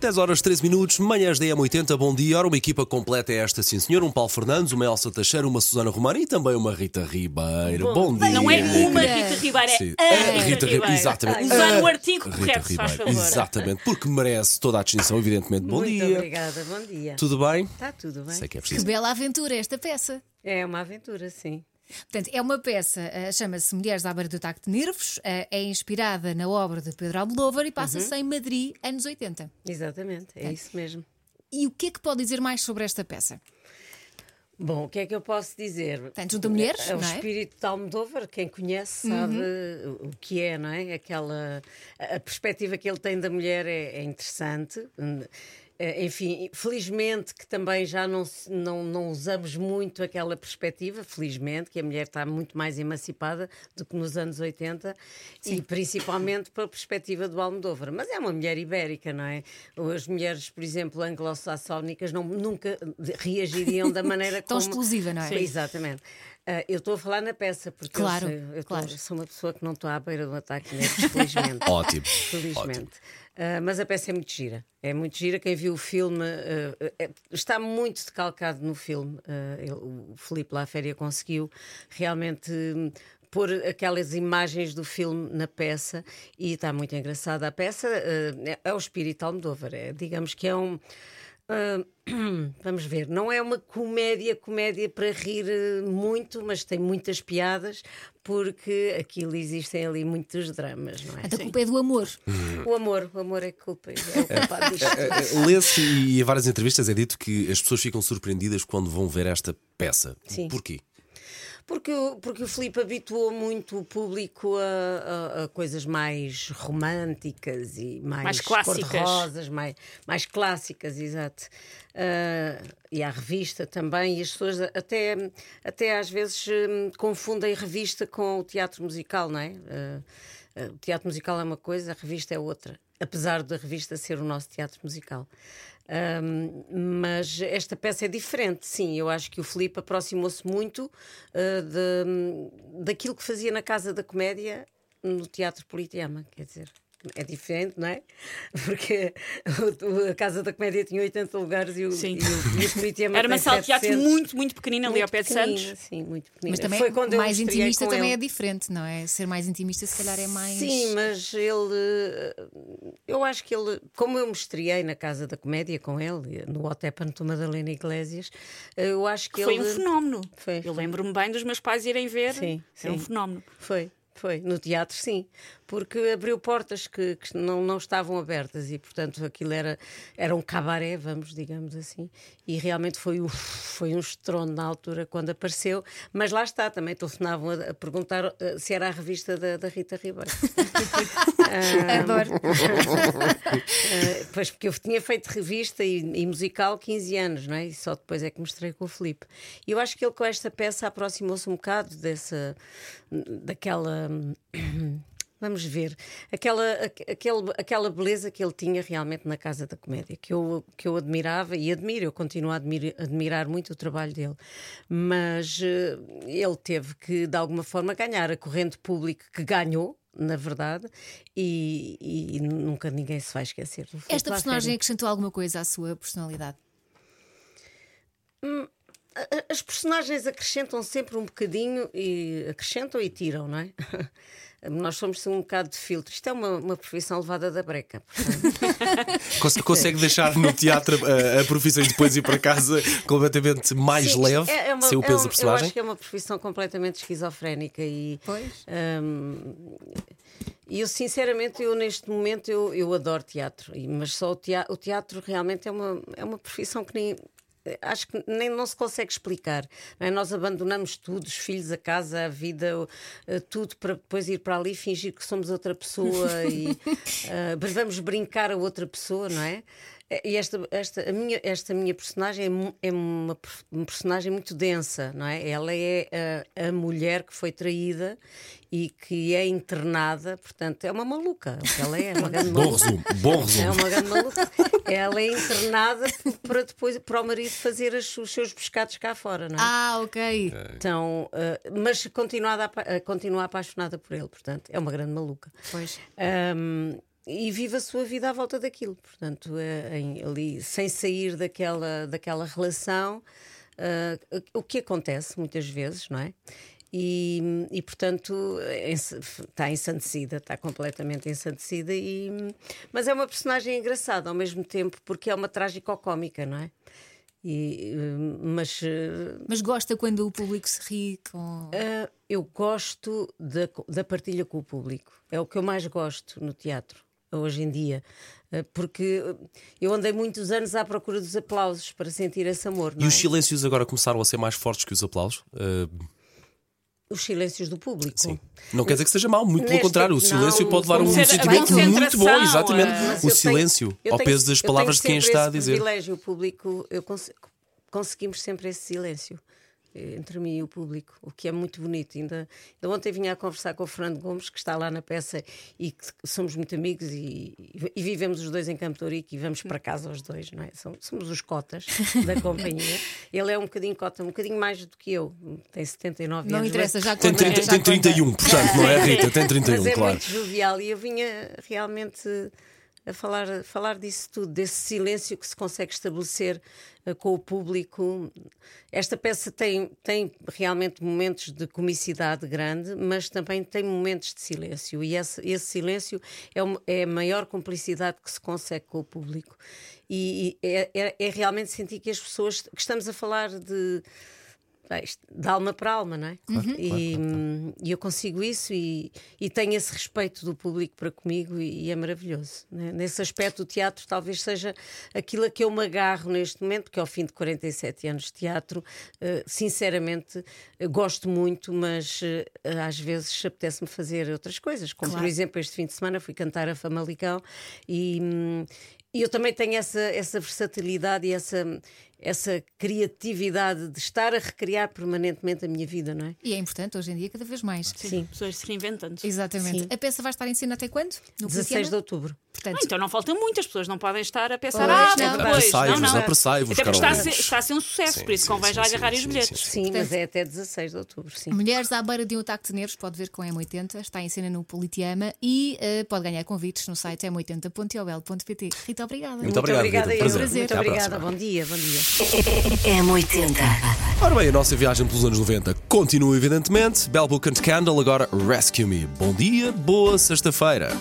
10 horas 13 minutos, manhãs da M80, bom dia. Ora, uma equipa completa é esta, sim senhor. Um Paulo Fernandes, uma Elsa Teixeira, uma Susana Romana e também uma Rita Ribeiro. Bom, dia. Não é uma Rita Ribeiro, Sim. é a A Rita, Rita Ribeiro, Ribeiro. exatamente. Usar o artigo Rita correto, se faz Ribeiro, favor. Exatamente, porque merece toda a distinção, evidentemente. Bom Muito dia. obrigada, bom dia. Tudo bem? Está tudo bem? Sei que é Que preciso. bela aventura esta peça. É uma aventura, sim. Portanto, é uma peça, eh, chama-se Mulheres à Beira do Ataque de Nervos, eh, é inspirada na obra de Pedro Almodóvar e passa-se em Madrid, anos 80. Exatamente, é isso mesmo. E o que é que pode dizer mais sobre esta peça? Bom, o que é que eu posso dizer? Portanto, junta mulheres, É o não é? espírito de Almodóvar, quem conhece sabe o o que é, não é? Aquela, a a perspectiva que ele tem da mulher é, é interessante. Eh, Enfim, felizmente que também já não, não, não usamos muito aquela perspectiva, felizmente, que a mulher está muito mais emancipada do que nos anos 80 e principalmente pela perspectiva do Almodóvar. Mas é uma mulher ibérica, não é? As mulheres, por exemplo, anglo-saxónicas nunca reagiriam da maneira Tão como... exclusiva, não é? Sim, Exatamente. Ah, eu estou a falar na peça, porque eu Claro, sei- eu, claro. sou uma pessoa que não estou à beira de um ataque nervos, felizmente. Ótimo. Felizmente. Ah, mas a peça é muito gira. É muito gira. Quem viu o filme ah, é- está muito decalcado no filme. Ele- o Filipe Laféria conseguiu realmente. hum, Pôr aquelas imagens do filme na peça e está muito engraçada. A peça é, é o espírito Almodóvar. É, digamos que é um. vamos ver, não é uma comédia, comédia para rir eh, muito, mas tem muitas piadas, porque aquilo existem ali muitos dramas, não é? Portanto, a culpa é do amor. O amor, o amor é culpa, é o culpado disto. Eh, eh, Lê-se e em várias entrevistas é dito que as pessoas ficam surpreendidas quando vão ver esta peça. Sim. Porquê? Porque, o- porque o Filipe habituou muito o público a, a- a coisas mais românticas e mais, Mais clássicas. mais, mais clássicas, exato. Ah, e à revista também, e as pessoas até, até às vezes hum, confundem revista com o teatro musical, não é? Ah, o teatro musical é uma coisa, a revista é outra, apesar da revista ser o nosso teatro musical. Ahm, mas esta peça é diferente, sim. Eu acho que o Filipe aproximou-se muito ah, de- daquilo que fazia na Casa da Comédia no Teatro Politeama, quer dizer. É diferente, não é? Porque a Casa da Comédia tinha 80 lugares e o, Sim. e o, e o Politeama Era uma sala de teatro 700. muito, muito pequenina ali ao pé de Santos. Sim, muito pequenina. Mas também Foi quando eu mais intimista com também ele. é diferente, não é? Ser mais intimista se calhar é mais. Sim, mas ele. eh, Eu acho que ele. Como eu me estreiei na Casa da Comédia com ele, no Hotel Panto Madalena Iglesias, eh, eu acho que Foi ele. um fenómeno. Foi. Eu lembro-me bem dos meus pais irem ver. Sim, Era um sim. fenómeno. Foi, foi. No teatro, sim. Porque abriu portas que, que não, não estavam abertas e, portanto, aquilo era, era um cabaré, vamos, digamos assim. E realmente foi, um- foi um estrondo na altura quando apareceu. Mas lá está, também telefonavam a, a perguntar eh, se era a revista da, da Rita Ribeiro. Adoro. Eh, pois porque eu tinha feito revista e, e musical 15 anos, não é? E só depois é que mostrei com o Filipe. E eu acho que ele com esta peça aproximou-se um bocado dessa daquela Vamos ver, aquela, aque- aquele, aquela beleza que ele tinha realmente na Casa da Comédia, que eu, que eu admirava e admiro, eu continuo a admir- admirar muito o trabalho dele, mas eh, ele teve que, de alguma forma, ganhar a corrente pública que ganhou, na verdade, e, e nunca ninguém se vai esquecer Esta personagem acrescentou alguma coisa à sua personalidade? A- As personagens acrescentam sempre um bocadinho e acrescentam e tiram, não é? Nós somos um bocado de filtro. Isto é uma, uma profissão levada da breca. portanto. Consegue deixar no teatro a, a profissão e depois ir para casa completamente mais Sim, leve, é- é uma- sem o é peso um- da Eu personagem? acho que é uma profissão completamente esquizofrénica e. Pois. hum, e eu, sinceramente, eu neste momento eu, eu adoro teatro, mas só o teatro, o teatro realmente é uma, é uma profissão que nem. Acho que nem não se consegue explicar. é? Nós abandonamos tudo, os filhos, a casa, a vida, eh, tudo para depois ir para ali e fingir que somos outra pessoa e mas vamos brincar a outra pessoa, não é? E esta, esta, a minha, esta minha personagem é, é uma, uma personagem muito densa, não é? Ela é a, a mulher que foi traída e que é internada, portanto, é uma maluca. o que Ela é, é uma grande Bom maluca. resumo, bom É resumo. uma grande maluca. Ela é internada para depois para o marido fazer as- os seus pescados cá fora, não é? Ah, ok. Então, uh, mas continuada, apa- uh, continua apaixonada por ele, portanto, é uma grande maluca. Pois. Um, e vive a sua vida à volta daquilo. Portanto, é, em- ali, sem sair daquela, daquela relação, ah, o que acontece muitas vezes, não é? E, e, portanto está ensandecida, está completamente ensandecida, e, mas é uma personagem engraçada ao mesmo tempo porque é uma trágico-cómica, não é? E, eh, mas eh, Mas gosta quando o público se ri com. ah, eu gosto da, da partilha com o público. É o que eu mais gosto no teatro, hoje em dia. Ah, Porque eu andei muitos anos à procura dos aplausos para sentir esse amor. Não E os é? silêncios agora começaram a ser mais fortes que os aplausos? Uh, Os silêncios do público. sim. Não quer dizer que seja mau, muito pelo Nesta- contrário. O não, silêncio pode levar a um sentimento muito bom, exatamente. eh, O tenho- silêncio, eu ao tenho- peso das tenho palavras de quem está a dizer. privilégio, o público, eu cons- conseguimos sempre esse silêncio eh, entre mim e o público, o que é muito bonito. Ainda, ainda ontem vinha a conversar com o Fernando Gomes, que está lá na peça e que somos muito amigos e, e vivemos os dois em Campo Ourique e vamos para casa os dois, não é? Somos, somos os cotas da companhia. Ele é um bocadinho cota, um bocadinho mais do que eu, tem 79 Não anos. interessa, mas- já Tem, conta, 30, já tem conta. 31, portanto, não é, Rita? Tem Mas 31, é claro. muito jovial e eu vinha realmente a falar, falar disso tudo, desse silêncio que se consegue estabelecer eh, com o público. Esta peça tem, tem realmente momentos de comicidade grande, mas também tem momentos de silêncio, e esse, esse silêncio é, é a maior cumplicidade que se consegue com o público. E, e é, é- é realmente sentir que as pessoas que estamos a falar de de alma para alma, não é? e, hum, e eu consigo isso e, e tenho esse respeito do público para comigo e, e é maravilhoso. né? Nesse aspecto, o teatro talvez seja aquilo a que eu me agarro neste momento, porque ao fim de 47 anos de teatro, eh, sinceramente, eh, gosto muito, mas às vezes apetece-me fazer outras coisas, como por Claro. exemplo este fim de semana fui cantar a Famalicão e. hum, e eu também tenho essa, essa versatilidade e essa, essa criatividade de estar a recriar permanentemente a minha vida, não é? E é importante hoje em dia, cada vez mais. Sim. Pessoas se reinventando. Exatamente. Sim. A peça vai estar em cena até quando? No 16 de Politeama? outubro. Portanto, Ah, então não falta muito, as pessoas não podem estar a pensar, Pois, ah, não. depois. Apressai-vos, não, não. apressai-vos, Até porque está a, ser, está a ser um sucesso, Sim, por isso sim, convém sim, já sim, agarrarem os sim, bilhetes. sim, Sim, mas é até 16 de outubro, sim. Mulheres à beira de um ataque de nervos, pode ver com M80, está em cena no Politeama e eh, pode ganhar convites no site m80.ol.pt. Rita, obrigada. Muito obrigado, obrigada, Rita. eu. Prazer. Muito obrigada. Bom dia, bom dia. M80. Ora bem, a nossa viagem pelos anos 90 continua, evidentemente. Bell Book and Candle, agora Rescue Me. Bom dia, boa sexta-feira.